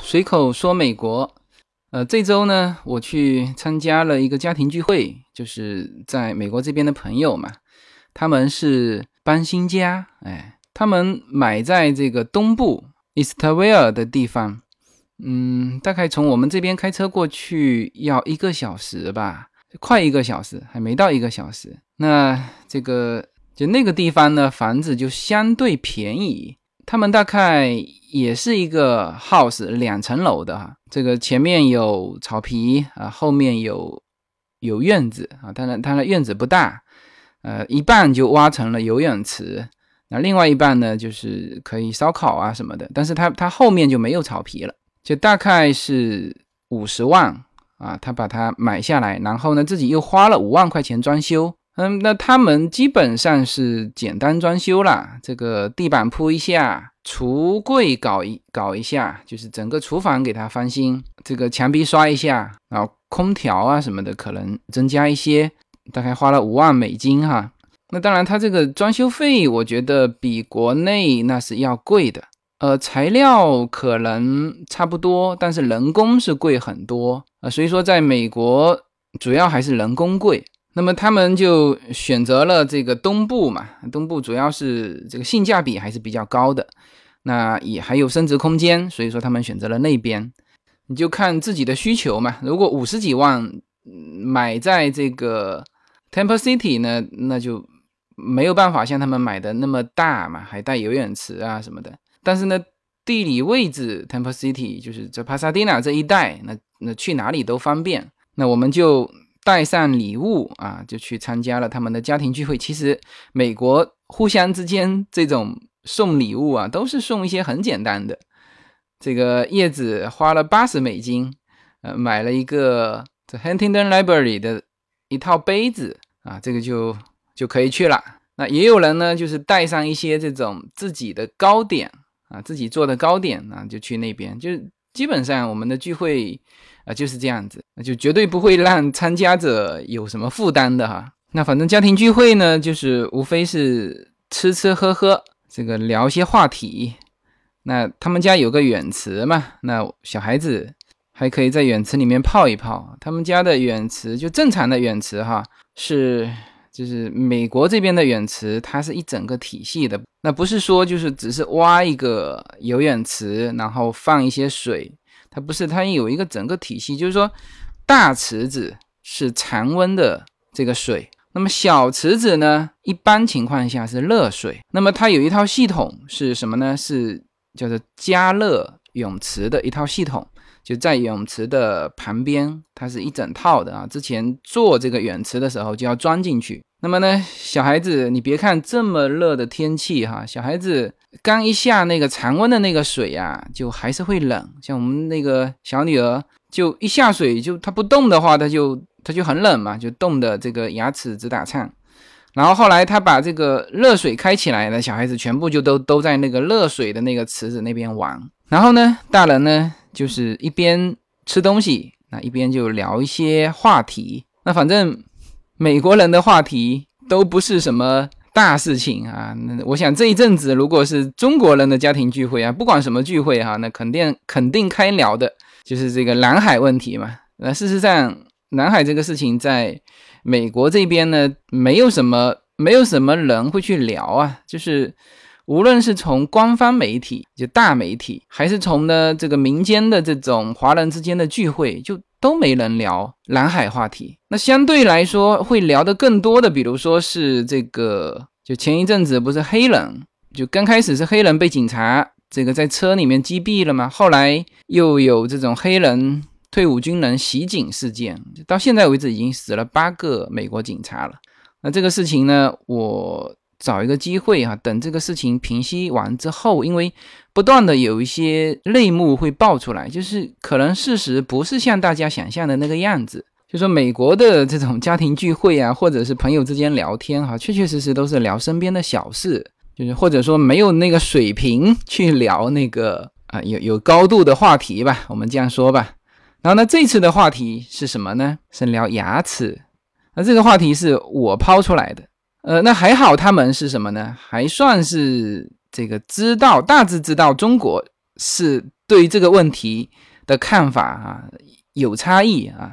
随口说美国。呃，这周呢，我去参加了一个家庭聚会，就是在美国这边的朋友嘛，他们是搬新家，哎，他们买在这个东部 Eastvale 的地方，嗯，大概从我们这边开车过去要一个小时吧，快一个小时，还没到一个小时。那这个就那个地方呢，房子就相对便宜，他们大概也是一个 house 两层楼的哈，这个前面有草皮啊，后面有有院子啊，当然当然院子不大，呃，一半就挖成了游泳池，那另外一半呢就是可以烧烤啊什么的，但是它它后面就没有草皮了，就大概是五十万啊，他把它买下来，然后呢自己又花了五万块钱装修。嗯，那他们基本上是简单装修啦，这个地板铺一下，橱柜搞一搞一下，就是整个厨房给它翻新，这个墙壁刷一下，然后空调啊什么的可能增加一些，大概花了五万美金哈。那当然，它这个装修费我觉得比国内那是要贵的，呃，材料可能差不多，但是人工是贵很多啊，所以说在美国主要还是人工贵。那么他们就选择了这个东部嘛，东部主要是这个性价比还是比较高的，那也还有升值空间，所以说他们选择了那边。你就看自己的需求嘛，如果五十几万买在这个 Temple City 呢，那就没有办法像他们买的那么大嘛，还带游泳池啊什么的。但是呢，地理位置 Temple City 就是在帕萨蒂娜这一带，那那去哪里都方便。那我们就。带上礼物啊，就去参加了他们的家庭聚会。其实美国互相之间这种送礼物啊，都是送一些很简单的。这个叶子花了八十美金，呃，买了一个 The Huntington Library 的一套杯子啊，这个就就可以去了。那也有人呢，就是带上一些这种自己的糕点啊，自己做的糕点啊，就去那边。就基本上我们的聚会。啊，就是这样子，那就绝对不会让参加者有什么负担的哈。那反正家庭聚会呢，就是无非是吃吃喝喝，这个聊些话题。那他们家有个泳池嘛，那小孩子还可以在泳池里面泡一泡。他们家的泳池就正常的泳池哈，是就是美国这边的泳池，它是一整个体系的，那不是说就是只是挖一个游泳池，然后放一些水。它不是，它有一个整个体系，就是说，大池子是常温的这个水，那么小池子呢，一般情况下是热水。那么它有一套系统是什么呢？是叫做加热泳池的一套系统，就在泳池的旁边，它是一整套的啊。之前做这个泳池的时候就要装进去。那么呢，小孩子，你别看这么热的天气哈，小孩子。刚一下那个常温的那个水呀，就还是会冷。像我们那个小女儿，就一下水就她不动的话，她就她就很冷嘛，就冻得这个牙齿直打颤。然后后来她把这个热水开起来呢，小孩子全部就都都在那个热水的那个池子那边玩。然后呢，大人呢就是一边吃东西，那一边就聊一些话题。那反正美国人的话题都不是什么。大事情啊，那我想这一阵子如果是中国人的家庭聚会啊，不管什么聚会哈，那肯定肯定开聊的就是这个南海问题嘛。那事实上，南海这个事情在美国这边呢，没有什么没有什么人会去聊啊。就是无论是从官方媒体就大媒体，还是从呢这个民间的这种华人之间的聚会，就都没人聊南海话题。那相对来说会聊的更多的，比如说是这个。就前一阵子不是黑人，就刚开始是黑人被警察这个在车里面击毙了吗？后来又有这种黑人退伍军人袭警事件，到现在为止已经死了八个美国警察了。那这个事情呢，我找一个机会哈，等这个事情平息完之后，因为不断的有一些内幕会爆出来，就是可能事实不是像大家想象的那个样子。就说美国的这种家庭聚会啊，或者是朋友之间聊天哈，确确实实都是聊身边的小事，就是或者说没有那个水平去聊那个啊有有高度的话题吧，我们这样说吧。然后呢，这次的话题是什么呢？是聊牙齿。那这个话题是我抛出来的。呃，那还好，他们是什么呢？还算是这个知道，大致知道中国是对这个问题的看法啊有差异啊。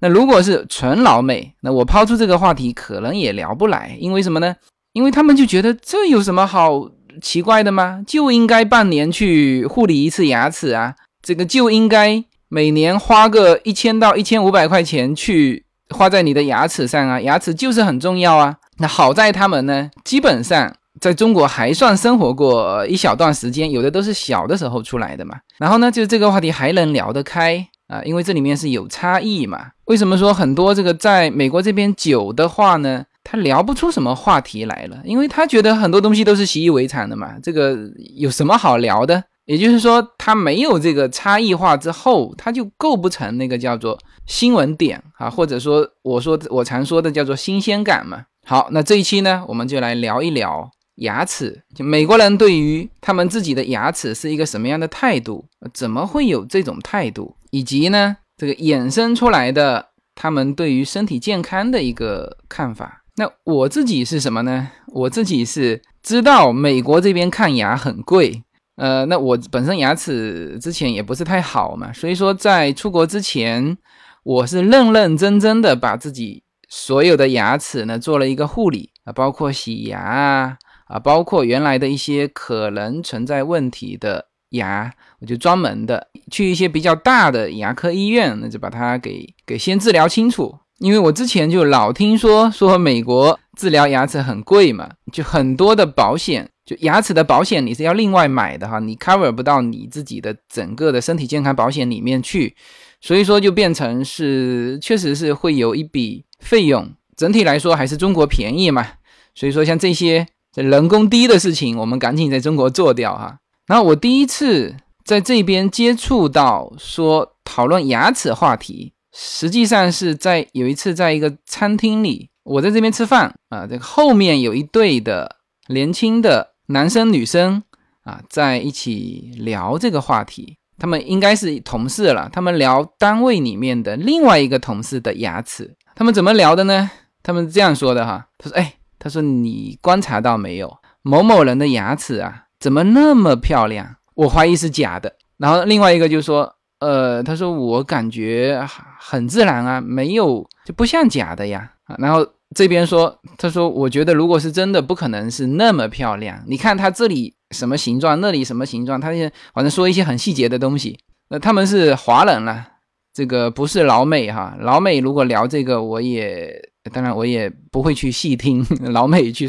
那如果是纯老美，那我抛出这个话题可能也聊不来，因为什么呢？因为他们就觉得这有什么好奇怪的吗？就应该半年去护理一次牙齿啊，这个就应该每年花个一千到一千五百块钱去花在你的牙齿上啊，牙齿就是很重要啊。那好在他们呢，基本上在中国还算生活过一小段时间，有的都是小的时候出来的嘛。然后呢，就这个话题还能聊得开啊，因为这里面是有差异嘛。为什么说很多这个在美国这边久的话呢，他聊不出什么话题来了？因为他觉得很多东西都是习以为常的嘛，这个有什么好聊的？也就是说，他没有这个差异化之后，他就构不成那个叫做新闻点啊，或者说我说我常说的叫做新鲜感嘛。好，那这一期呢，我们就来聊一聊牙齿。就美国人对于他们自己的牙齿是一个什么样的态度？怎么会有这种态度？以及呢，这个衍生出来的他们对于身体健康的一个看法。那我自己是什么呢？我自己是知道美国这边看牙很贵。呃，那我本身牙齿之前也不是太好嘛，所以说在出国之前，我是认认真真的把自己。所有的牙齿呢，做了一个护理啊，包括洗牙啊，啊，包括原来的一些可能存在问题的牙，我就专门的去一些比较大的牙科医院，那就把它给给先治疗清楚。因为我之前就老听说说美国治疗牙齿很贵嘛，就很多的保险，就牙齿的保险你是要另外买的哈，你 cover 不到你自己的整个的身体健康保险里面去，所以说就变成是确实是会有一笔。费用整体来说还是中国便宜嘛，所以说像这些人工低的事情，我们赶紧在中国做掉哈。然后我第一次在这边接触到说讨论牙齿话题，实际上是在有一次在一个餐厅里，我在这边吃饭啊，这个后面有一对的年轻的男生女生啊在一起聊这个话题，他们应该是同事了，他们聊单位里面的另外一个同事的牙齿。他们怎么聊的呢？他们这样说的哈，他说：“哎，他说你观察到没有，某某人的牙齿啊，怎么那么漂亮？我怀疑是假的。”然后另外一个就说：“呃，他说我感觉很自然啊，没有就不像假的呀。”然后这边说：“他说我觉得如果是真的，不可能是那么漂亮。你看他这里什么形状，那里什么形状，他反正说一些很细节的东西。那他们是华人了。”这个不是老美哈，老美如果聊这个，我也当然我也不会去细听 老美去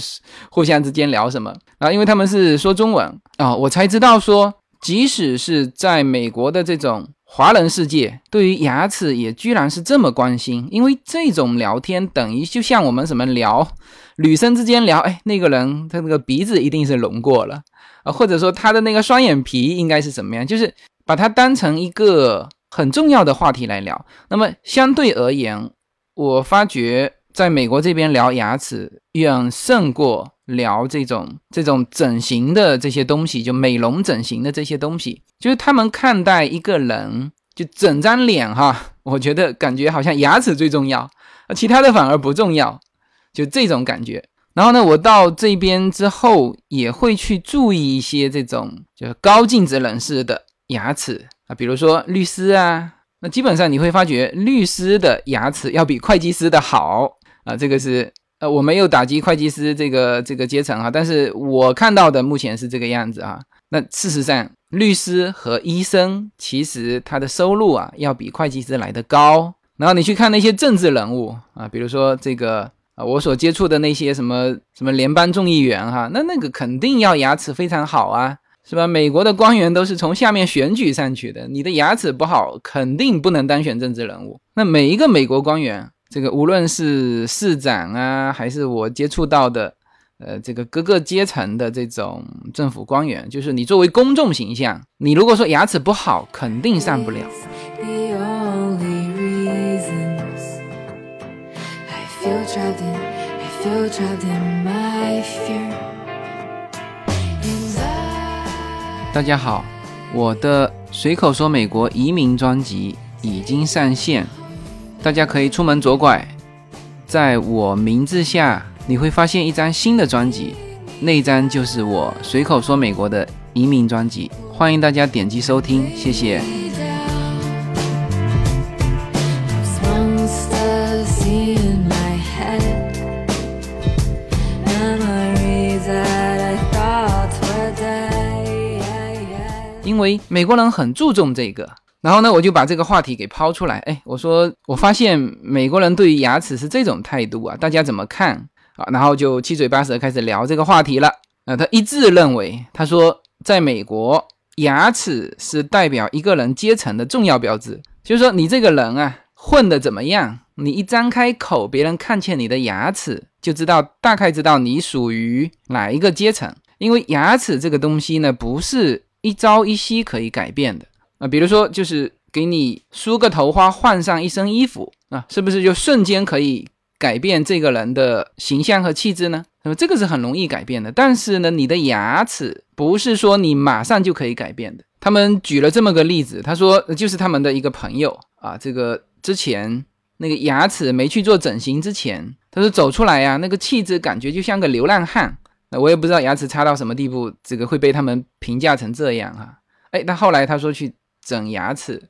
互相之间聊什么啊，因为他们是说中文啊，我才知道说，即使是在美国的这种华人世界，对于牙齿也居然是这么关心，因为这种聊天等于就像我们什么聊女生之间聊，哎，那个人他那个鼻子一定是隆过了啊，或者说他的那个双眼皮应该是怎么样，就是把它当成一个。很重要的话题来聊。那么相对而言，我发觉在美国这边聊牙齿远胜过聊这种这种整形的这些东西，就美容整形的这些东西。就是他们看待一个人，就整张脸哈，我觉得感觉好像牙齿最重要，其他的反而不重要，就这种感觉。然后呢，我到这边之后也会去注意一些这种就是高净值人士的牙齿。啊，比如说律师啊，那基本上你会发觉律师的牙齿要比会计师的好啊。这个是呃，我没有打击会计师这个这个阶层哈，但是我看到的目前是这个样子啊。那事实上，律师和医生其实他的收入啊要比会计师来的高。然后你去看那些政治人物啊，比如说这个啊，我所接触的那些什么什么联邦众议员哈，那那个肯定要牙齿非常好啊。是吧？美国的官员都是从下面选举上去的，你的牙齿不好，肯定不能当选政治人物。那每一个美国官员，这个无论是市长啊，还是我接触到的，呃，这个各个阶层的这种政府官员，就是你作为公众形象，你如果说牙齿不好，肯定上不了。大家好，我的随口说美国移民专辑已经上线，大家可以出门左拐，在我名字下你会发现一张新的专辑，那一张就是我随口说美国的移民专辑，欢迎大家点击收听，谢谢。因为美国人很注重这个，然后呢，我就把这个话题给抛出来。哎，我说我发现美国人对于牙齿是这种态度啊，大家怎么看啊？然后就七嘴八舌开始聊这个话题了。呃，他一致认为，他说在美国，牙齿是代表一个人阶层的重要标志，就是说你这个人啊，混得怎么样，你一张开口，别人看见你的牙齿，就知道大概知道你属于哪一个阶层。因为牙齿这个东西呢，不是一朝一夕可以改变的啊。比如说，就是给你梳个头花，换上一身衣服啊，是不是就瞬间可以改变这个人的形象和气质呢？那么这个是很容易改变的。但是呢，你的牙齿不是说你马上就可以改变的。他们举了这么个例子，他说就是他们的一个朋友啊，这个之前那个牙齿没去做整形之前，他说走出来呀、那个气质感觉就像个流浪汉。那我也不知道牙齿差到什么地步，这个会被他们评价成这样哈、哎，但后来他说去整牙齿，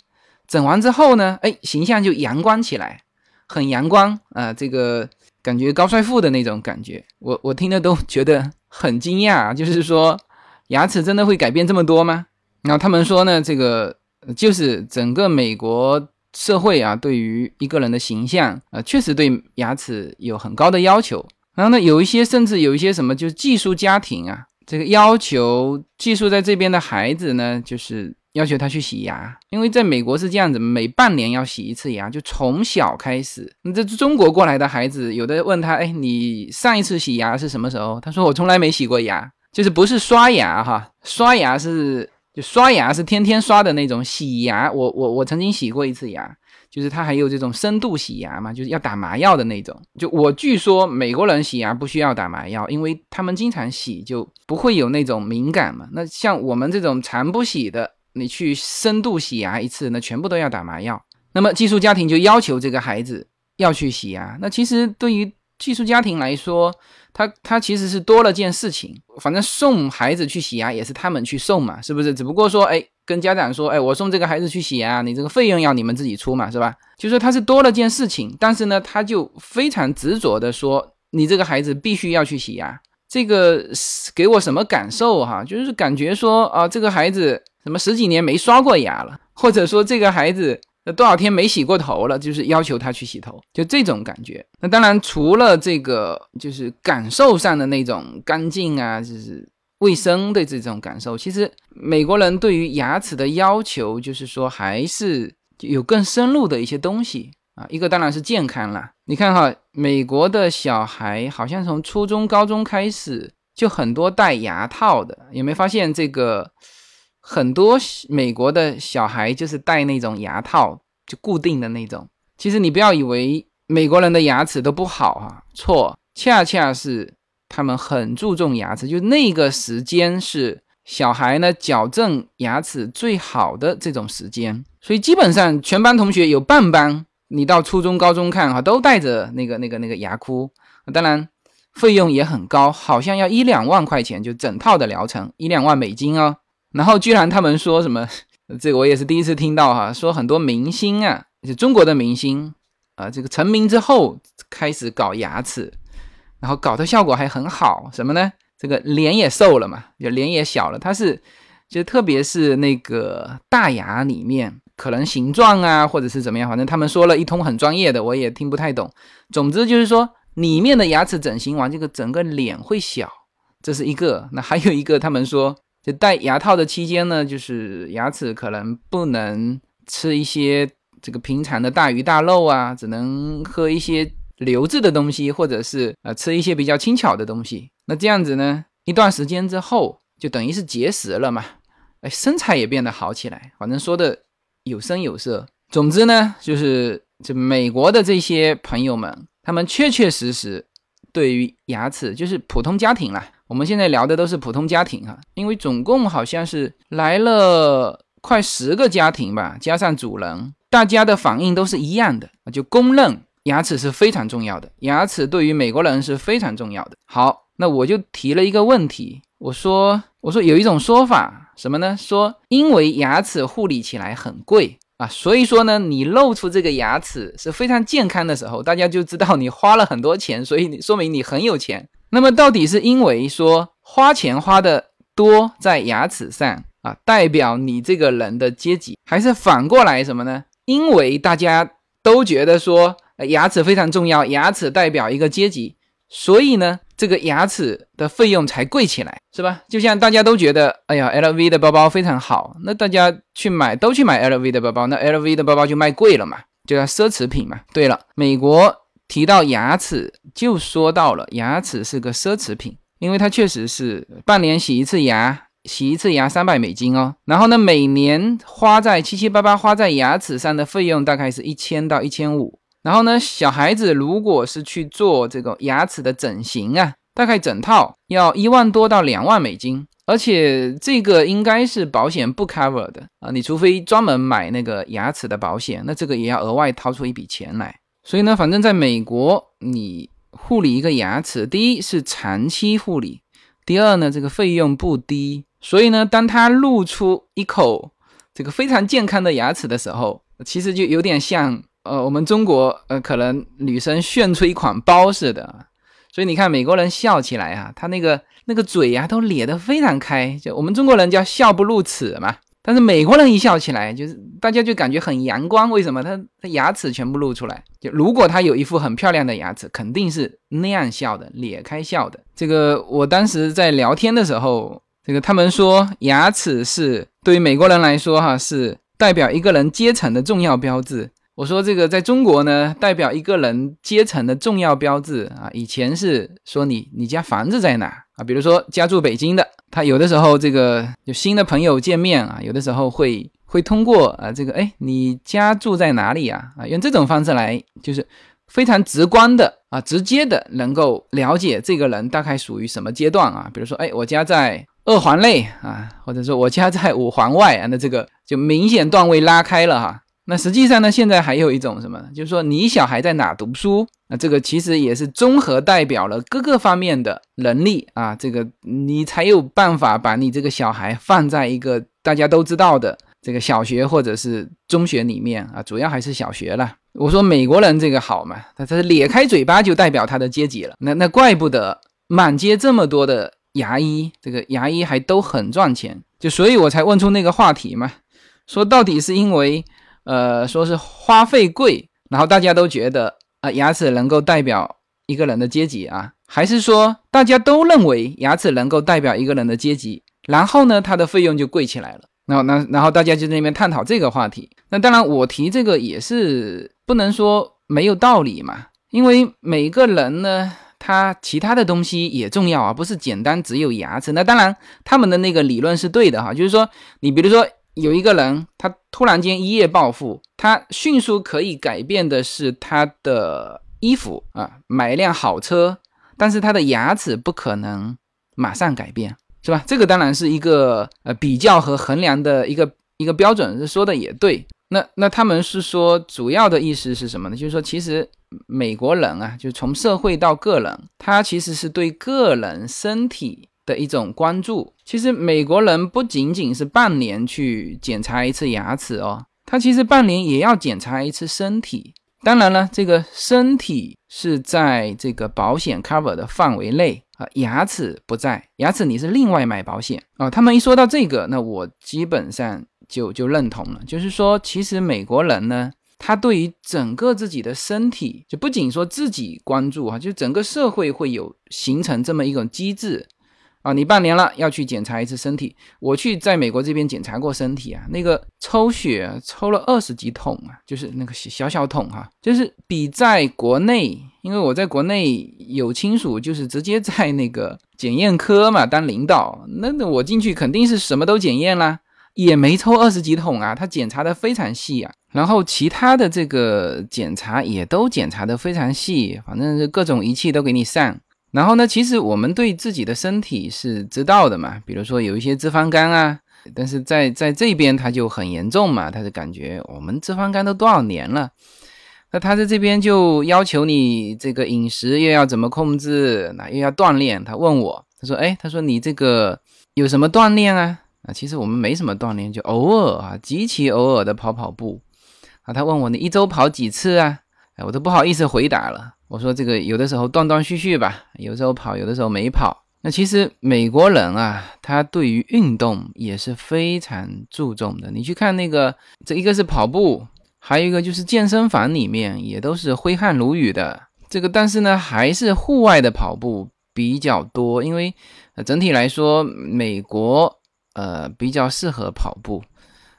整完之后呢，哎，形象就阳光起来，很阳光啊、这个感觉高帅富的那种感觉，我我听了都 觉得很惊讶，就是说牙齿真的会改变这么多吗？然后他们说呢，这个就是整个美国社会啊，对于一个人的形象，呃，确实对牙齿有很高的要求。然后呢，有一些甚至有一些什么，就是寄宿家庭啊，这个要求寄宿在这边的孩子呢，就是要求他去洗牙，因为在美国是这样子，每半年要洗一次牙，就从小开始。你这中国过来的孩子，有的问他，哎，你上一次洗牙是什么时候？他说我从来没洗过牙，就是不是刷牙哈，刷牙是就刷牙是天天刷的那种，洗牙我我我曾经洗过一次牙。就是他还有这种深度洗牙嘛，就是要打麻药的那种。就我据说美国人洗牙不需要打麻药，因为他们经常洗，就不会有那种敏感嘛。那像我们这种常不洗的，你去深度洗牙一次，那全部都要打麻药。那么寄宿家庭就要求这个孩子要去洗牙。那其实对于寄宿家庭来说，他他其实是多了件事情，反正送孩子去洗牙也是他们去送嘛，是不是？只不过说，哎，跟家长说，哎，我送这个孩子去洗牙，你这个费用要你们自己出嘛，是吧？就说他是多了件事情，但是呢，他就非常执着的说，你这个孩子必须要去洗牙。这个给我什么感受哈？就是感觉说啊，这个孩子什么十几年没刷过牙了，或者说这个孩子多少天没洗过头了，就是要求他去洗头，就这种感觉。那当然，除了这个就是感受上的那种干净啊，就是卫生的这种感受，其实美国人对于牙齿的要求，就是说还是有更深入的一些东西啊。一个当然是健康啦，你看哈，美国的小孩好像从初中、高中开始就很多戴牙套的，有没有发现这个？很多美国的小孩就是戴那种牙套，就固定的那种。其实你不要以为美国人的牙齿都不好啊，错，恰恰是他们很注重牙齿，就那个时间是小孩呢矫正牙齿最好的这种时间。所以基本上全班同学有半班，你到初中、高中看哈，都带着那个、那个、那个牙箍。当然费用也很高，好像要一两万块钱就整套的疗程，一两万美金哦。然后居然他们说什么，这个我也是第一次听到哈，说很多明星啊，就中国的明星啊，这个成名之后开始搞牙齿，然后搞的效果还很好，什么呢？这个脸也瘦了嘛，就脸也小了。他是就特别是那个大牙里面可能形状啊，或者是怎么样，反正他们说了一通很专业的，我也听不太懂。总之就是说里面的牙齿整形完，这个整个脸会小，这是一个。那还有一个，他们说。就戴牙套的期间呢，就是牙齿可能不能吃一些这个平常的大鱼大肉啊，只能喝一些流质的东西，或者是呃吃一些比较轻巧的东西。那这样子呢，一段时间之后，就等于是节食了嘛，哎，身材也变得好起来。反正说的有声有色。总之呢，就是这美国的这些朋友们，他们确确实实对于牙齿，就是普通家庭啦。我们现在聊的都是普通家庭哈，因为总共好像是来了快十个家庭吧，加上主人，大家的反应都是一样的，就公认牙齿是非常重要的，牙齿对于美国人是非常重要的。好，那我就提了一个问题，我说，我说有一种说法什么呢？说因为牙齿护理起来很贵啊，所以说呢，你露出这个牙齿是非常健康的时候，大家就知道你花了很多钱，所以你说明你很有钱。那么到底是因为说花钱花的多在牙齿上啊，代表你这个人的阶级，还是反过来什么呢？因为大家都觉得说牙齿非常重要，牙齿代表一个阶级，所以呢，这个牙齿的费用才贵起来，是吧？就像大家都觉得，哎呀，LV 的包包非常好，那大家去买都去买 LV 的包包，那 LV 的包包就卖贵了嘛，就叫奢侈品嘛。对了，美国提到牙齿，就说到了牙齿是个奢侈品，因为它确实是半年洗一次牙。洗一次牙三百美金哦，然后呢，每年花在七七八八花在牙齿上的费用大概是一千到一千五。然后呢，小孩子如果是去做这个牙齿的整形啊，大概整套要一万多到两万美金，而且这个应该是保险不 cover 的啊，你除非专门买那个牙齿的保险，那这个也要额外掏出一笔钱来。所以呢，反正在美国，你护理一个牙齿，第一是长期护理，第二呢，这个费用不低。所以呢，当他露出一口这个非常健康的牙齿的时候，其实就有点像呃，我们中国呃，可能女生炫出一款包似的。所以你看，美国人笑起来啊，他那个那个嘴呀都咧得非常开，就我们中国人叫笑不露齿嘛。但是美国人一笑起来，就是大家就感觉很阳光。为什么？他他牙齿全部露出来。就如果他有一副很漂亮的牙齿，肯定是那样笑的，咧开笑的。这个我当时在聊天的时候。这个他们说牙齿是对于美国人来说哈是代表一个人阶层的重要标志。我说这个在中国呢，代表一个人阶层的重要标志啊。以前是说你你家房子在哪比如说家住北京的，他有的时候这个有新的朋友见面啊，有的时候会会通过啊这个哎你家住在哪里呀啊？用这种方式来就是非常直观的啊直接的能够了解这个人大概属于什么阶段啊。比如说哎我家在。二环内啊，或者说我家在五环外啊，那这个就明显段位拉开了哈。那实际上呢，现在还有一种什么，就是说你小孩在哪读书，那这个其实也是综合代表了各个方面的能力啊，这个你才有办法把你这个小孩放在一个大家都知道的这个小学或者是中学里面啊，主要还是小学了。我说美国人这个好嘛，他他咧开嘴巴就代表他的阶级了，那那怪不得满街这么多的。牙医这个牙医还都很赚钱，就所以我才问出那个话题嘛，说到底是因为，呃，说是花费贵，然后大家都觉得啊，牙齿能够代表一个人的阶级啊，还是说大家都认为牙齿能够代表一个人的阶级，然后呢，它的费用就贵起来了。然后那然后大家就在那边探讨这个话题。那当然我提这个也是不能说没有道理嘛，因为每个人呢。他其他的东西也重要啊，不是简单只有牙齿。那当然，他们的那个理论是对的哈，就是说，你比如说有一个人，他突然间一夜暴富，他迅速可以改变的是他的衣服啊，买一辆好车，但是他的牙齿不可能马上改变，是吧？这个当然是一个呃比较和衡量的一个一个标准，说的也对。那那他们是说，主要的意思是什么呢？就是说，其实美国人啊，就从社会到个人，他其实是对个人身体的一种关注。其实美国人不仅仅是半年去检查一次牙齿哦，他其实半年也要检查一次身体。当然了，这个身体是在这个保险 cover 的范围内啊，牙齿不在，牙齿你是另外买保险啊。他们一说到这个，那我基本上。就就认同了，就是说，其实美国人呢，他对于整个自己的身体，就不仅说自己关注啊，就整个社会会有形成这么一种机制啊。你半年了要去检查一次身体，我去在美国这边检查过身体啊，那个抽血抽了二十几桶啊，就是那个小小桶哈，就是比在国内，因为我在国内有亲属，就是直接在那个检验科嘛当领导，那那我进去肯定是什么都检验啦。也没抽二十几桶啊，他检查的非常细啊，然后其他的这个检查也都检查的非常细，反正是各种仪器都给你上。然后呢，其实我们对自己的身体是知道的嘛，比如说有一些脂肪肝啊，但是在在这边他就很严重嘛，他就感觉我们脂肪肝都多少年了，那他在这边就要求你这个饮食又要怎么控制，那又要锻炼。他问我，他说：“哎，他说你这个有什么锻炼啊？啊，其实我们没什么锻炼，就偶尔啊，极其偶尔的跑跑步。啊，他问我你一周跑几次啊？哎，我都不好意思回答了。我说这个有的时候断断续续吧，有时候跑，有的时候没跑。那其实美国人啊，他对于运动也是非常注重的。你去看那个，这一个是跑步。”还有一个就是健身房里面也都是挥汗如雨的，这个但是呢还是户外的跑步比较多，因为整体来说美国呃比较适合跑步。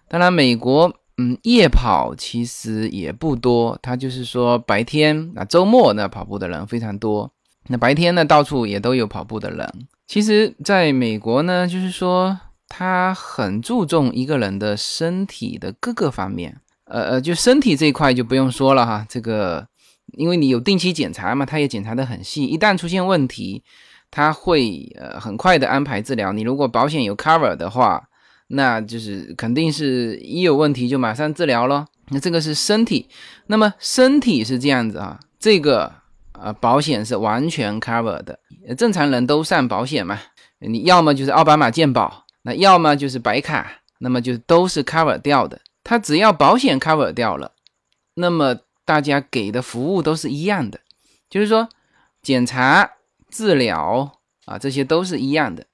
当然美国嗯夜跑其实也不多，它就是说白天啊周末呢跑步的人非常多，那白天呢到处也都有跑步的人。其实在美国呢就是说他很注重一个人的身体的各个方面。呃呃，就身体这一块就不用说了哈，这个因为你有定期检查嘛，他也检查的很细，一旦出现问题，他会呃很快的安排治疗。你如果保险有 cover 的话，那就是肯定是一有问题就马上治疗咯。那这个是身体，那么身体是这样子啊，这个呃保险是完全 cover 的，正常人都上保险嘛，你要么就是奥巴马健保，那要么就是白卡，那么就都是 cover 掉的。它只要保险 cover 掉了，那么大家给的服务都是一样的，就是说检查、治疗啊，这些都是一样的。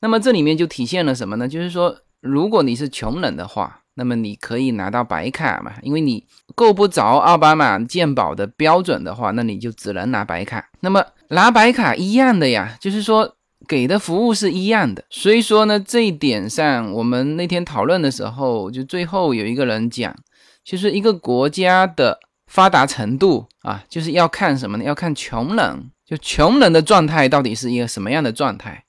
那么这里面就体现了什么呢？就是说，如果你是穷人的话，那么你可以拿到白卡嘛，因为你够不着奥巴马健保的标准的话，那你就只能拿白卡。那么拿白卡一样的呀，就是说。给的服务是一样的，所以说呢，这一点上，我们那天讨论的时候，就最后有一个人讲，其实一个国家的发达程度啊，就是要看什么呢？要看穷人，就穷人的状态到底是一个什么样的状态。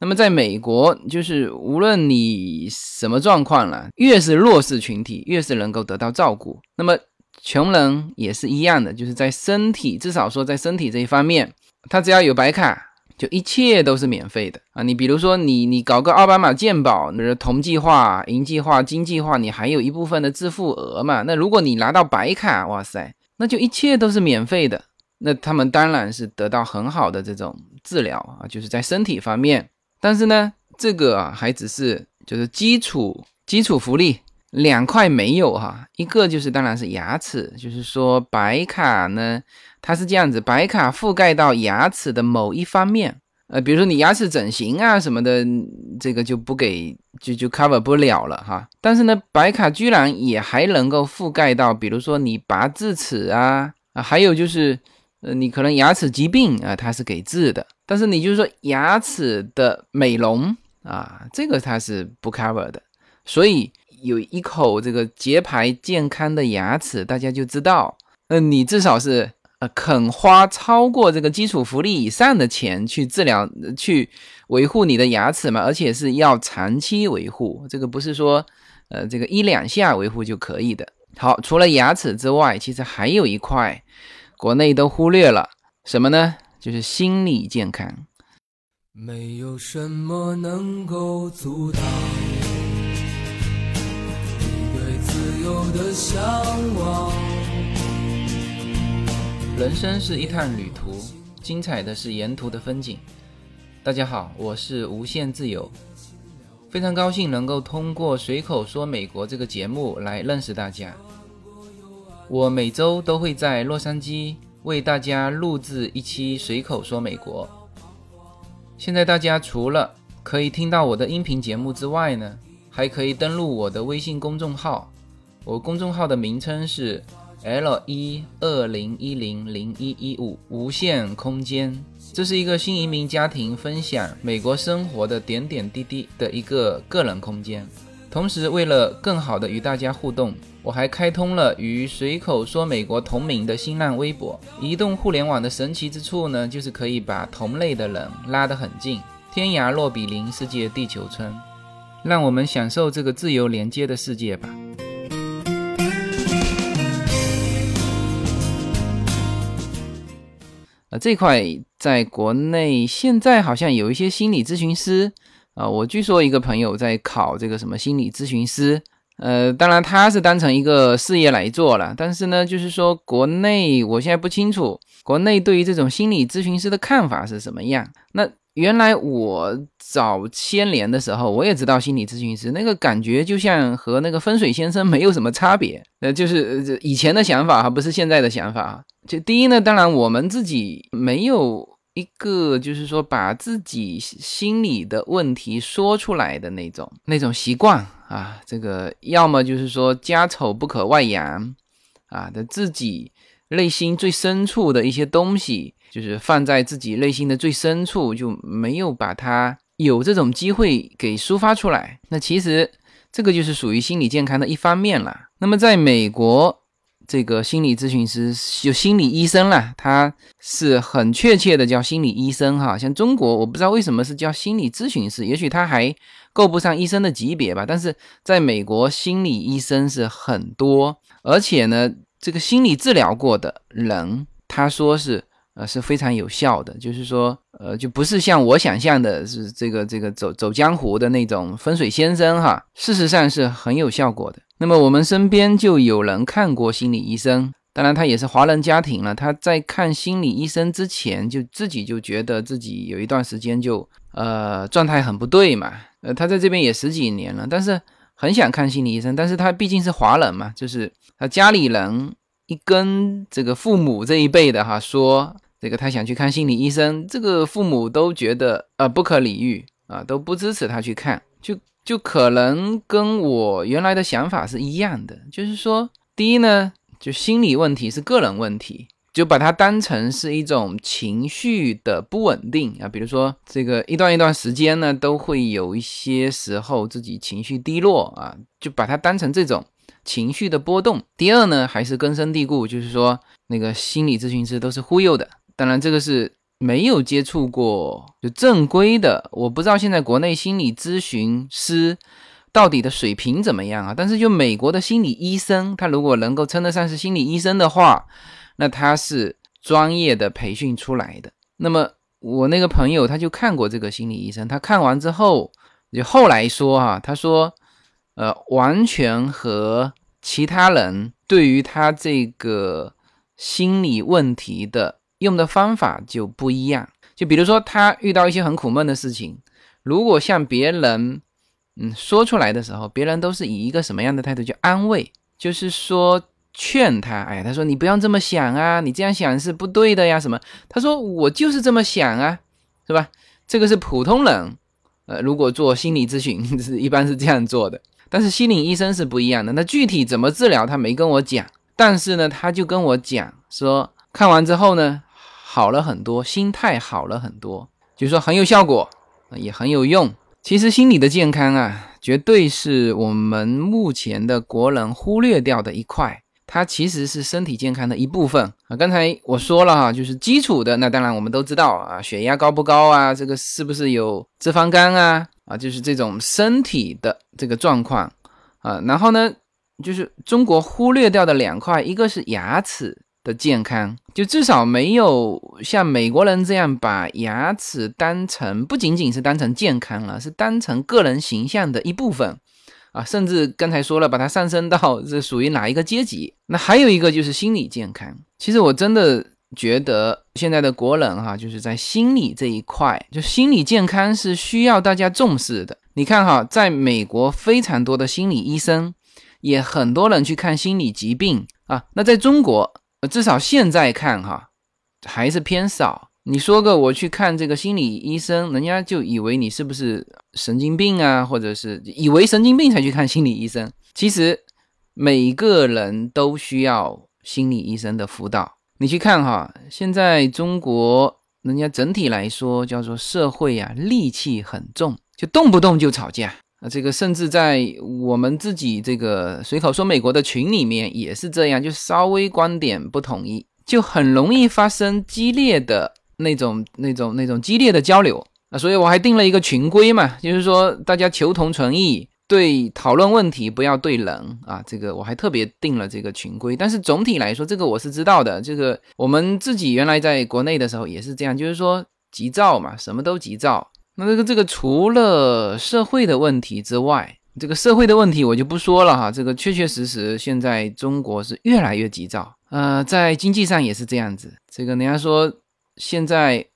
那么在美国，就是无论你什么状况了，越是弱势群体，越是能够得到照顾。那么穷人也是一样的，就是在身体，至少说在身体这一方面，他只要有白卡。就一切都是免费的啊！你比如说，你你搞个奥巴马健保，那是同计划、银计划、金计划，你还有一部分的自付额嘛？那如果你拿到白卡，哇塞，那就一切都是免费的。那他们当然是得到很好的这种治疗啊，就是在身体方面。但是呢，这个啊还只是就是基础基础福利两块没有哈，一个就是当然是牙齿，就是说白卡呢。它是这样子，白卡覆盖到牙齿的某一方面，呃，比如说你牙齿整形啊什么的，这个就不给，就就 cover 不了了哈。但是呢，白卡居然也还能够覆盖到，比如说你拔智齿啊，啊，还有就是，呃，你可能牙齿疾病啊，它是给治的。但是你就是说牙齿的美容啊，这个它是不 cover 的。所以有一口这个洁白健康的牙齿，大家就知道，呃，你至少是。呃，肯花超过这个基础福利以上的钱去治疗、去维护你的牙齿嘛？而且是要长期维护，这个不是说，呃，这个一两下维护就可以的。好，除了牙齿之外，其实还有一块，国内都忽略了什么呢？就是心理健康。没有什么能够阻挡你对自由的向往。人生是一趟旅途，精彩的是沿途的风景。大家好，我是无限自由，非常高兴能够通过随口说美国这个节目来认识大家。我每周都会在洛杉矶为大家录制一期随口说美国。现在大家除了可以听到我的音频节目之外呢，还可以登录我的微信公众号，我公众号的名称是。L 一二零一零零一一五无限空间，这是一个新移民家庭分享美国生活的点点滴滴的一个个人空间。同时，为了更好的与大家互动，我还开通了与随口说美国同名的新浪微博。移动互联网的神奇之处呢，就是可以把同类的人拉得很近，天涯若比邻，世界地球村。让我们享受这个自由连接的世界吧。啊，这块在国内现在好像有一些心理咨询师啊，我据说一个朋友在考这个什么心理咨询师，呃，当然他是当成一个事业来做了，但是呢，就是说国内我现在不清楚国内对于这种心理咨询师的看法是什么样。那原来我早先年的时候，我也知道心理咨询师那个感觉就像和那个风水先生 没有什么差别，呃，就是以前的想法哈，不是现在的想法。就第一呢，当然我们自己没有一个就是说把自己心里的问题说出来的那种那种习惯啊，这个要么就是说家丑不可外扬啊的自己内心最深处的一些东西。就是放在自己内心的最深处，就没有把它有这种机会给抒发出来。那其实这个就是属于心理健康的一方面了。那么在美国，这个心理咨询师就心理医生了，他是很确切的叫心理医生哈。像中国，我不知道为什么是叫心理咨询师，也许他还够不上医生的级别吧。但是在美国，心理医生是很多，而且呢，这个心理治疗过的人，他说是。呃，是非常有效的，就是说，呃，就不是像我想象的，是这个这个走走江湖的那种风水先生哈。事实上是很有效果的。那么我们身边就有人看过心理医生，当然他也是华人家庭了。他在看心理医生之前，就自己就觉得自己有一段时间就呃状态很不对嘛。呃，他在这边也十几年了，但是很想看心理医生，但是他毕竟是华人嘛，就是他家里人。一跟这个父母这一辈的哈说，这个他想去看心理医生，这个父母都觉得呃不可理喻啊，都不支持他去看，就就可能跟我原来的想法是一样的，就是说，第一呢，就心理问题是个人问题，就把它当成是一种情绪的不稳定啊，比如说这个一段一段时间呢，都会有一些时候自己情绪低落啊，就把它当成这种。情绪的波动。第二呢，还是根深蒂固，就是说那个心理咨询师都是忽悠的。当然，这个是没有接触过就正规的，我不知道现在国内心理咨询师到底的水平怎么样啊？但是就美国的心理医生，他如果能够称得上是心理医生的话，那他是专业的培训出来的。那么我那个朋友他就看过这个心理医生，他看完之后就后来说哈，他说。呃，完全和其他人对于他这个心理问题的用的方法就不一样。就比如说，他遇到一些很苦闷的事情，如果向别人嗯说出来的时候，别人都是以一个什么样的态度？去安慰，就是说劝他。哎，他说你不要这么想啊，你这样想是不对的呀，什么？他说我就是这么想啊，是吧？这个是普通人，呃，如果做心理咨询是 一般是这样做的。但是心理医生是不一样的，那具体怎么治疗他没跟我讲，但是呢，他就跟我讲说，看完之后呢，好了很多，心态好了很多，就是说很有效果，也很有用。其实心理的健康啊，绝对是我们目前的国人忽略掉的一块，它其实是身体健康的一部分啊。刚才我说了哈，就是基础的，那当然我们都知道啊，血压高不高啊，这个是不是有脂肪肝啊？啊，就是这种身体的这个状况啊，然后呢，就是中国忽略掉的两块，一个是牙齿的健康，就至少没有像美国人这样把牙齿当成不仅仅是当成健康了，是当成个人形象的一部分啊，甚至刚才说了，把它上升到这属于哪一个阶级。那还有一个就是心理健康，其实我真的。觉得现在的国人哈，就是在心理这一块，就心理健康是需要大家重视的。你看哈，在美国非常多的心理医生，也很多人去看心理疾病啊。那在中国，呃至少现在看哈，还是偏少。你说个我去看这个心理医生，人家就以为你是不是神经病啊，或者是以为神经病才去看心理医生。其实每个人都需要心理医生的辅导。你去看哈，现在中国人家整体来说叫做社会啊，戾气很重，就动不动就吵架啊。这个甚至在我们自己这个随口说美国的群里面也是这样，就稍微观点不统一，就很容易发生激烈的那种、那种、那种激烈的交流啊。所以我还定了一个群规嘛，就是说大家求同存异。对讨论问题不要对人啊，这个我还特别定了这个群规。但是总体来说，这个我是知道的。这个我们自己原来在国内的时候也是这样，就是说急躁嘛，什么都急躁。那这个这个除了社会的问题之外，这个社会的问题我就不说了哈，这个确确实实现在中国是越来越急躁，呃，在经济上也是这样子。这个人家说现在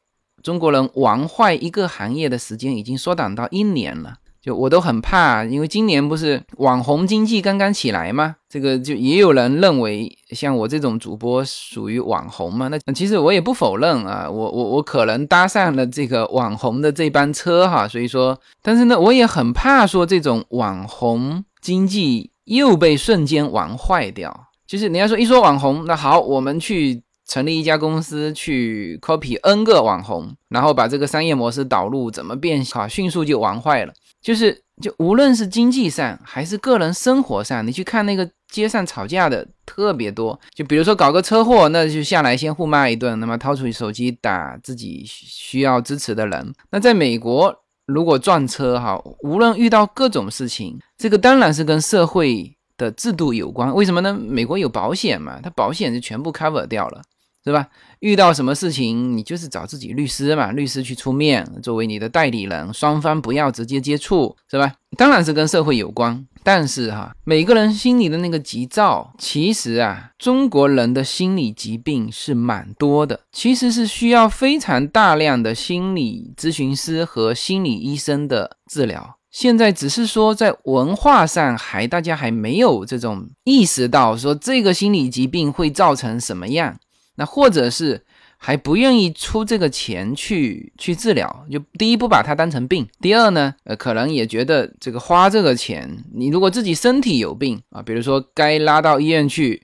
中国人玩坏一个行业的时间已经缩短到一年了。就我都很怕，因为今年不是网红经济刚刚起来吗？这个就也有人认为像我这种主播属于网红嘛？那其实我也不否认啊，我我我可能搭上了这个网红的这班车哈，所以说，但是呢，我也很怕说这种网红经济又被瞬间玩坏掉。就是你要说一说网红，那好，我们去成立一家公司去 copy N 个网红，然后把这个商业模式导入，怎么变好，迅速就玩坏了。就是，就无论是经济上还是个人生活上，你去看那个街上吵架的特别多。就比如说搞个车祸，那就下来先互骂一顿，那么掏出手机打自己需要支持的人。那在美国，如果撞车哈，无论遇到各种事情，这个当然是跟社会的制度有关。为什么呢？美国有保险嘛，它保险就全部 cover 掉了。是吧？遇到什么事情，你就是找自己律师嘛，律师去出面作为你的代理人，双方不要直接接触，是吧？当然是跟社会有关，但是哈，每个人心里的那个急躁，其实啊，中国人的心理疾病是蛮多的，其实是需要非常大量的心理咨询师和心理医生的治疗。现在只是说在文化上还大家还没有这种意识到，说这个心理疾病会造成什么样。那或者是还不愿意出这个钱去去治疗，就第一不把它当成病，第二呢，呃，可能也觉得这个花这个钱，你如果自己身体有病啊，比如说该拉到医院去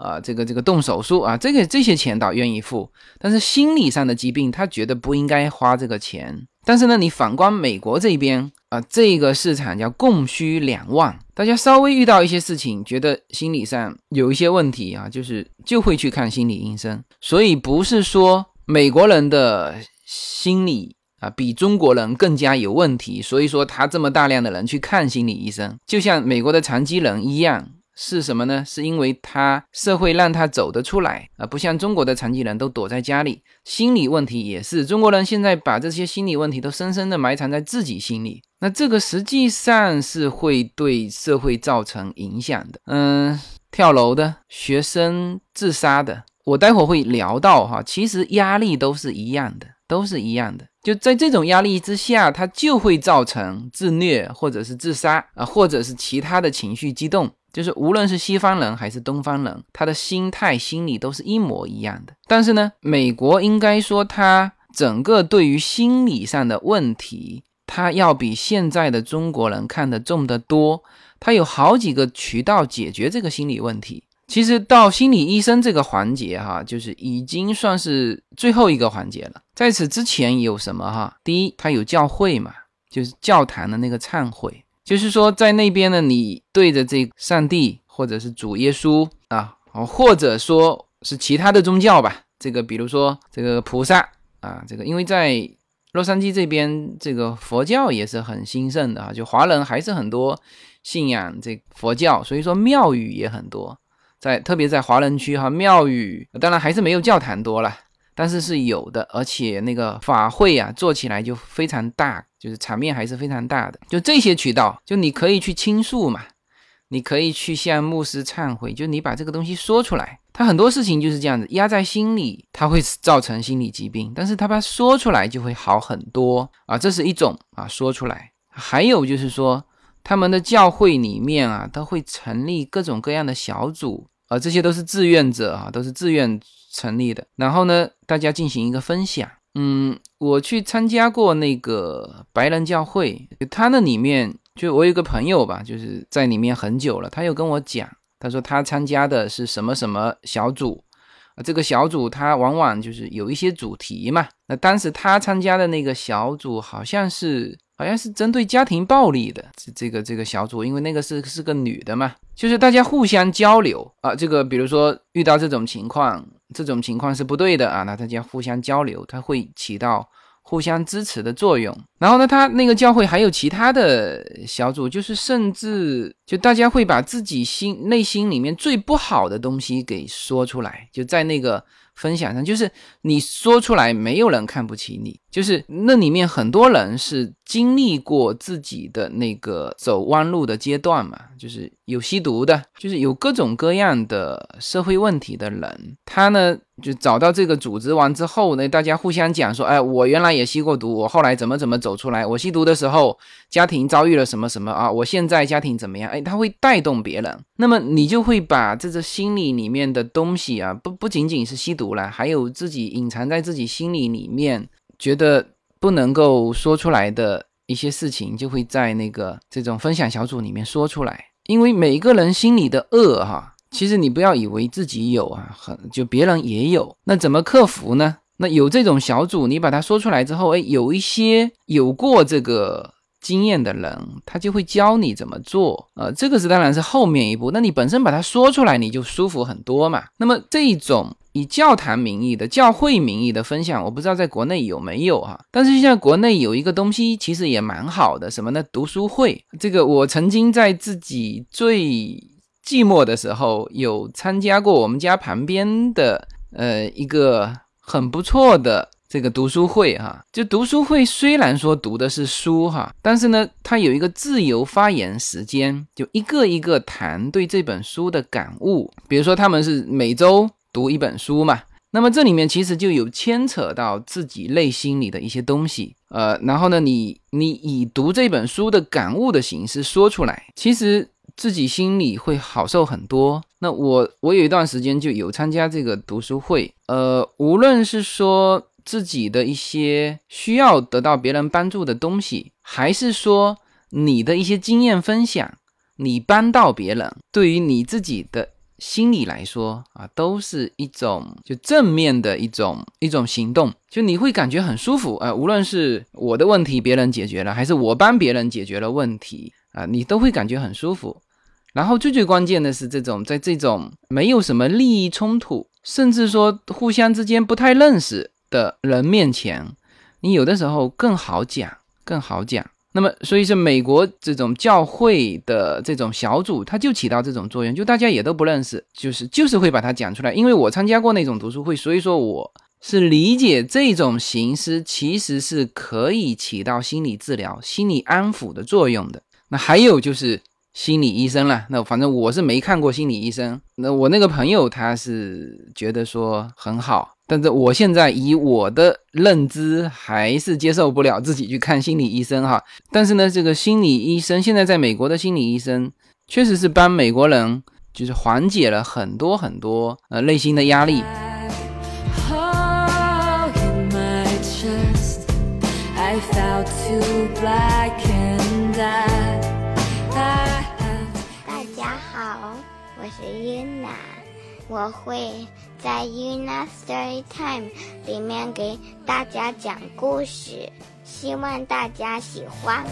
啊，这个这个动手术啊，这个这些钱倒愿意付，但是心理上的疾病，他觉得不应该花这个钱。但是呢，你反观美国这边啊，这个市场叫供需两旺，大家稍微遇到一些事情，觉得心理上有一些问题啊，就是就会去看心理医生。所以不是说美国人的心理啊比中国人更加有问题，所以说他这么大量的人去看心理医生，就像美国的残疾人一样。是什么呢？是因为他社会让他走得出来啊，不像中国的残疾人都躲在家里，心理问题也是中国人现在把这些心理问题都深深的埋藏在自己心里，那这个实际上是会对社会造成影响的。嗯，跳楼的学生自杀的，我待会儿会聊到哈，其实压力都是一样的，都是一样的，就在这种压力之下，它就会造成自虐或者是自杀啊，或者是其他的情绪激动。就是无论是西方人还是东方人，他的心态、心理都是一模一样的。但是呢，美国应该说，他整个对于心理上的问题，他要比现在的中国人看得重得多。他有好几个渠道解决这个心理问题。其实到心理医生这个环节，哈，就是已经算是最后一个环节了。在此之前有什么哈？第一，他有教会嘛，就是教堂的那个忏悔。就是说，在那边呢，你对着这上帝，或者是主耶稣啊，或者说是其他的宗教吧，这个比如说这个菩萨啊，这个因为在洛杉矶这边，这个佛教也是很兴盛的啊，就华人还是很多信仰这佛教，所以说庙宇也很多，在特别在华人区哈，庙宇当然还是没有教堂多了。但是是有的，而且那个法会啊，做起来就非常大，就是场面还是非常大的。就这些渠道，就你可以去倾诉嘛，你可以去向牧师忏悔，就你把这个东西说出来。他很多事情就是这样子，压在心里，他会造成心理疾病。但是他把说出来就会好很多啊，这是一种啊，说出来。还有就是说，他们的教会里面啊，都会成立各种各样的小组啊，这些都是志愿者啊，都是自愿。成立的，然后呢，大家进行一个分享。嗯，我去参加过那个白人教会，他那里面就我有个朋友吧，就是在里面很久了，他又跟我讲，他说他参加的是什么什么小组，这个小组他往往就是有一些主题嘛。那当时他参加的那个小组好像是。好像是针对家庭暴力的这这个这个小组，因为那个是是个女的嘛，就是大家互相交流啊。这个比如说遇到这种情况，这种情况是不对的啊，那大家互相交流，它会起到互相支持的作用。然后呢，他那个教会还有其他的小组，就是甚至就大家会把自己心内心里面最不好的东西给说出来，就在那个。分享上，就是你说出来，没有人看不起你。就是那里面很多人是经历过自己的那个走弯路的阶段嘛，就是有吸毒的，就是有各种各样的社会问题的人，他呢就找到这个组织完之后呢，大家互相讲说，哎，我原来也吸过毒，我后来怎么怎么走出来，我吸毒的时候家庭遭遇了什么什么啊，我现在家庭怎么样？哎，他会带动别人，那么你就会把这个心理里面的东西啊，不不仅仅是吸毒了，还有自己隐藏在自己心里里面。觉得不能够说出来的一些事情，就会在那个这种分享小组里面说出来。因为每个人心里的恶哈，其实你不要以为自己有啊，很就别人也有。那怎么克服呢？那有这种小组，你把它说出来之后，哎，有一些有过这个经验的人，他就会教你怎么做。呃，这个是当然是后面一步。那你本身把它说出来，你就舒服很多嘛。那么这种。以教堂名义的、教会名义的分享，我不知道在国内有没有哈。但是现在国内有一个东西，其实也蛮好的，什么呢？读书会。这个我曾经在自己最寂寞的时候，有参加过我们家旁边的呃一个很不错的这个读书会哈。就读书会虽然说读的是书哈，但是呢，它有一个自由发言时间，就一个一个谈对这本书的感悟。比如说他们是每周。读一本书嘛，那么这里面其实就有牵扯到自己内心里的一些东西，呃，然后呢，你你以读这本书的感悟的形式说出来，其实自己心里会好受很多。那我我有一段时间就有参加这个读书会，呃，无论是说自己的一些需要得到别人帮助的东西，还是说你的一些经验分享，你帮到别人，对于你自己的。心理来说啊，都是一种就正面的一种一种行动，就你会感觉很舒服啊。无论是我的问题别人解决了，还是我帮别人解决了问题啊，你都会感觉很舒服。然后最最关键的是，这种在这种没有什么利益冲突，甚至说互相之间不太认识的人面前，你有的时候更好讲，更好讲。那么，所以是美国这种教会的这种小组，它就起到这种作用，就大家也都不认识，就是就是会把它讲出来。因为我参加过那种读书会，所以说我是理解这种形式其实是可以起到心理治疗、心理安抚的作用的。那还有就是心理医生了，那反正我是没看过心理医生，那我那个朋友他是觉得说很好。但是我现在以我的认知，还是接受不了自己去看心理医生哈。但是呢，这个心理医生现在在美国的心理医生，确实是帮美国人就是缓解了很多很多呃内心的压力。是云娜，我会。在 Una Story Time 里面给大家讲故事，希望大家喜欢。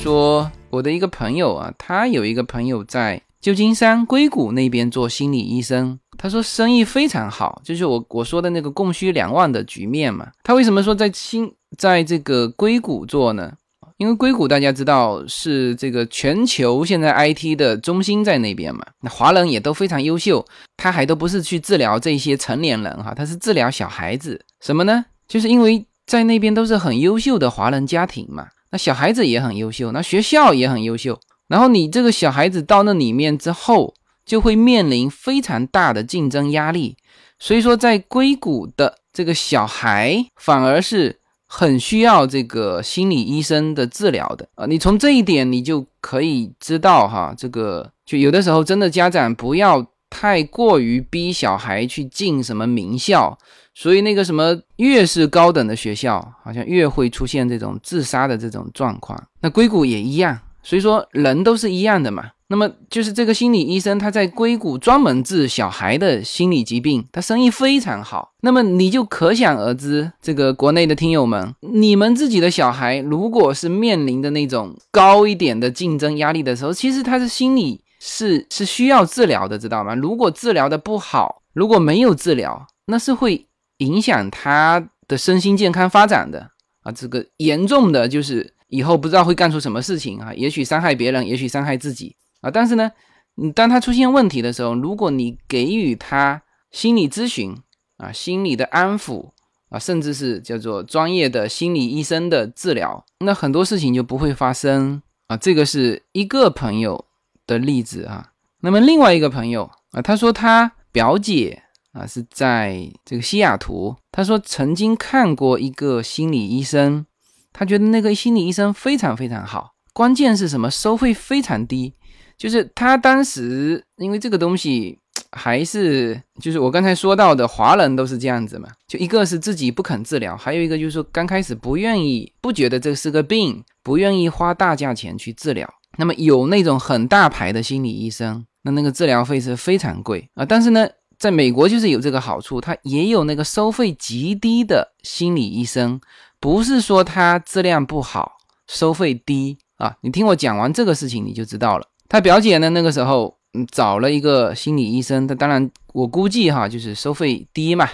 说。我的一个朋友啊，他有一个朋友在旧金山硅谷那边做心理医生，他说生意非常好，就是我我说的那个供需两旺的局面嘛。他为什么说在新在这个硅谷做呢？因为硅谷大家知道是这个全球现在 IT 的中心在那边嘛，那华人也都非常优秀，他还都不是去治疗这些成年人哈，他是治疗小孩子，什么呢？就是因为在那边都是很优秀的华人家庭嘛。那小孩子也很优秀，那学校也很优秀。然后你这个小孩子到那里面之后，就会面临非常大的竞争压力。所以说，在硅谷的这个小孩反而是很需要这个心理医生的治疗的啊。你从这一点你就可以知道哈，这个就有的时候真的家长不要太过于逼小孩去进什么名校。所以那个什么，越是高等的学校，好像越会出现这种自杀的这种状况。那硅谷也一样，所以说人都是一样的嘛。那么就是这个心理医生，他在硅谷专门治小孩的心理疾病，他生意非常好。那么你就可想而知，这个国内的听友们，你们自己的小孩如果是面临的那种高一点的竞争压力的时候，其实他的心理是是需要治疗的，知道吗？如果治疗的不好，如果没有治疗，那是会影响他的身心健康发展的啊。这个严重的就是以后不知道会干出什么事情啊，也许伤害别人，也许伤害自己。啊，但是呢，你当他出现问题的时候，如果你给予他心理咨询啊、心理的安抚啊，甚至是叫做专业的心理医生的治疗，那很多事情就不会发生啊。这个是一个朋友的例子啊。那么另外一个朋友啊，他说他表姐啊是在这个西雅图，他说曾经看过一个心理医生，他觉得那个心理医生非常非常好，关键是什么？收费非常低。就是他当时，因为这个东西还是就是我刚才说到的，华人都是这样子嘛。就一个是自己不肯治疗，还有一个就是说刚开始不愿意，不觉得这是个病，不愿意花大价钱去治疗。那么有那种很大牌的心理医生，那那个治疗费是非常贵啊。但是呢，在美国就是有这个好处，他也有那个收费极低的心理医生，不是说他质量不好，收费低啊。你听我讲完这个事情，你就知道了。他表姐呢？那个时候，找了一个心理医生。他当然，我估计哈，就是收费低嘛。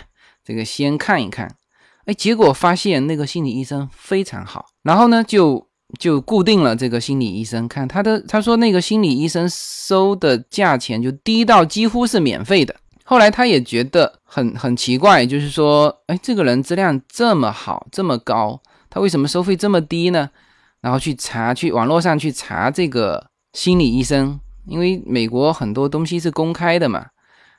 这个先看一看，哎，结果发现那个心理医生非常好。然后呢，就就固定了这个心理医生。看他的，他说那个心理医生收的价钱就低到几乎是免费的。后来他也觉得很很奇怪，就是说，哎，这个人质量这么好，这么高，他为什么收费这么低呢？然后去查，去网络上去查这个。心理医生，因为美国很多东西是公开的嘛，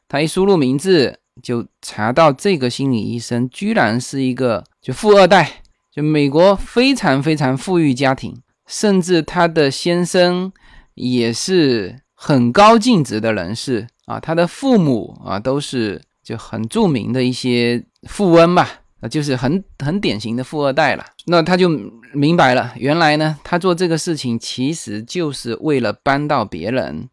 他一输入名字就查到这个心理医生居然是一个就富二代，就美国非常非常富裕家庭，甚至他的先生也是很高净值的人士啊，他的父母啊都是就很著名的一些富翁吧。就是很很典型的富二代了。那他就明白了，原来呢，他做这个事情其实就是为了帮到别人，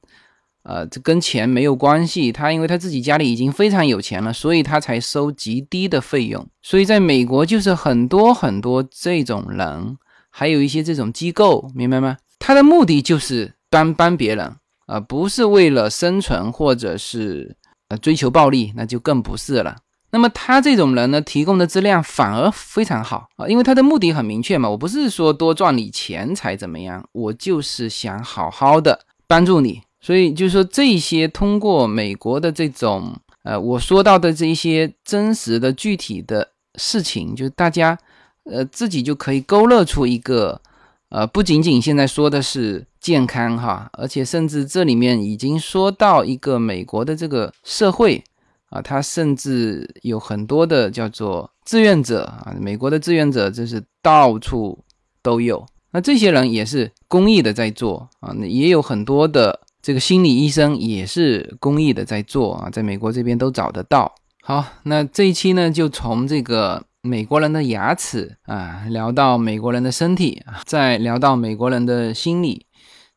呃，这跟钱没有关系。他因为他自己家里已经非常有钱了，所以他才收极低的费用。所以在美国，就是很多很多这种人，还有一些这种机构，明白吗？他的目的就是帮帮别人，啊，不是为了生存或者是呃追求暴利，那就更不是了。那么他这种人呢，提供的质量反而非常好啊，因为他的目的很明确嘛，我不是说多赚你钱才怎么样，我就是想好好的帮助你。所以就是说这些通过美国的这种呃，我说到的这一些真实的具体的事情，就大家呃自己就可以勾勒出一个呃，不仅仅现在说的是健康哈，而且甚至这里面已经说到一个美国的这个社会。啊，他甚至有很多的叫做志愿者啊，美国的志愿者就是到处都有。那这些人也是公益的在做啊，也有很多的这个心理医生也是公益的在做啊，在美国这边都找得到。好，那这一期呢，就从这个美国人的牙齿啊，聊到美国人的身体啊，再聊到美国人的心理，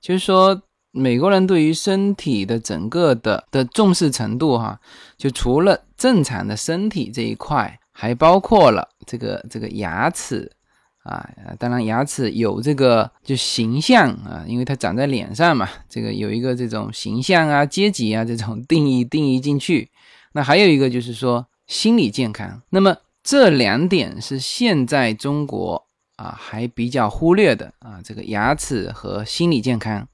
就是说。美国人对于身体的整个的的重视程度，哈，就除了正常的身体这一块，还包括了这个这个牙齿啊，当然牙齿有这个就形象啊，因为它长在脸上嘛，这个有一个这种形象啊、阶级啊这种定义定义进去。那还有一个就是说心理健康，那么这两点是现在中国啊还比较忽略的啊，这个牙齿和心理健康。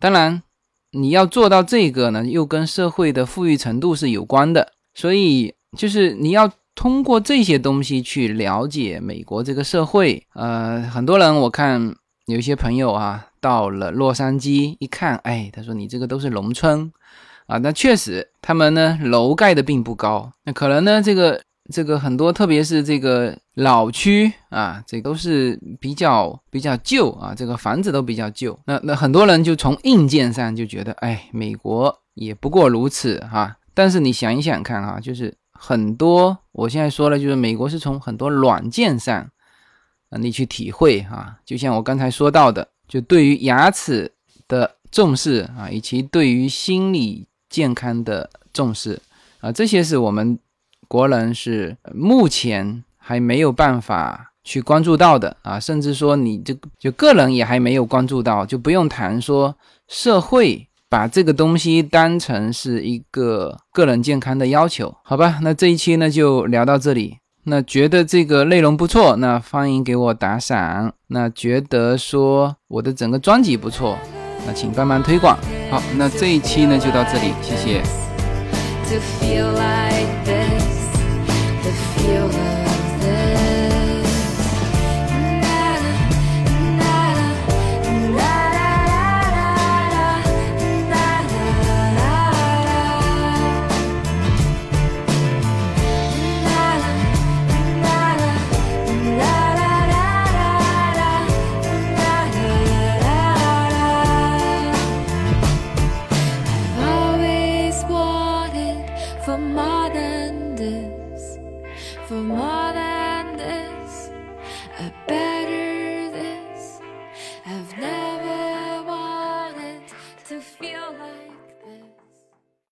当然，你要做到这个呢，又跟社会的富裕程度是有关的。所以，就是你要通过这些东西去了解美国这个社会。呃，很多人我看有些朋友啊，到了洛杉矶一看，哎，他说你这个都是农村啊。那确实，他们呢楼盖的并不高，那可能呢这个。这个很多，特别是这个老区啊，这都是比较比较旧啊，这个房子都比较旧。那那很多人就从硬件上就觉得，哎，美国也不过如此哈。但是你想一想看哈，就是很多，我现在说了，就是美国是从很多软件上啊，你去体会哈。就像我刚才说到的，就对于牙齿的重视啊，以及对于心理健康的重视啊，这些是我们国人是目前还没有办法去关注到的啊，甚至说你这就个人也还没有关注到，就不用谈说社会把这个东西当成是一个个人健康的要求，好吧？那这一期呢就聊到这里。那觉得这个内容不错，那欢迎给我打赏。那觉得说我的整个专辑不错，那请帮忙推广。好，那这一期呢就到这里，谢谢。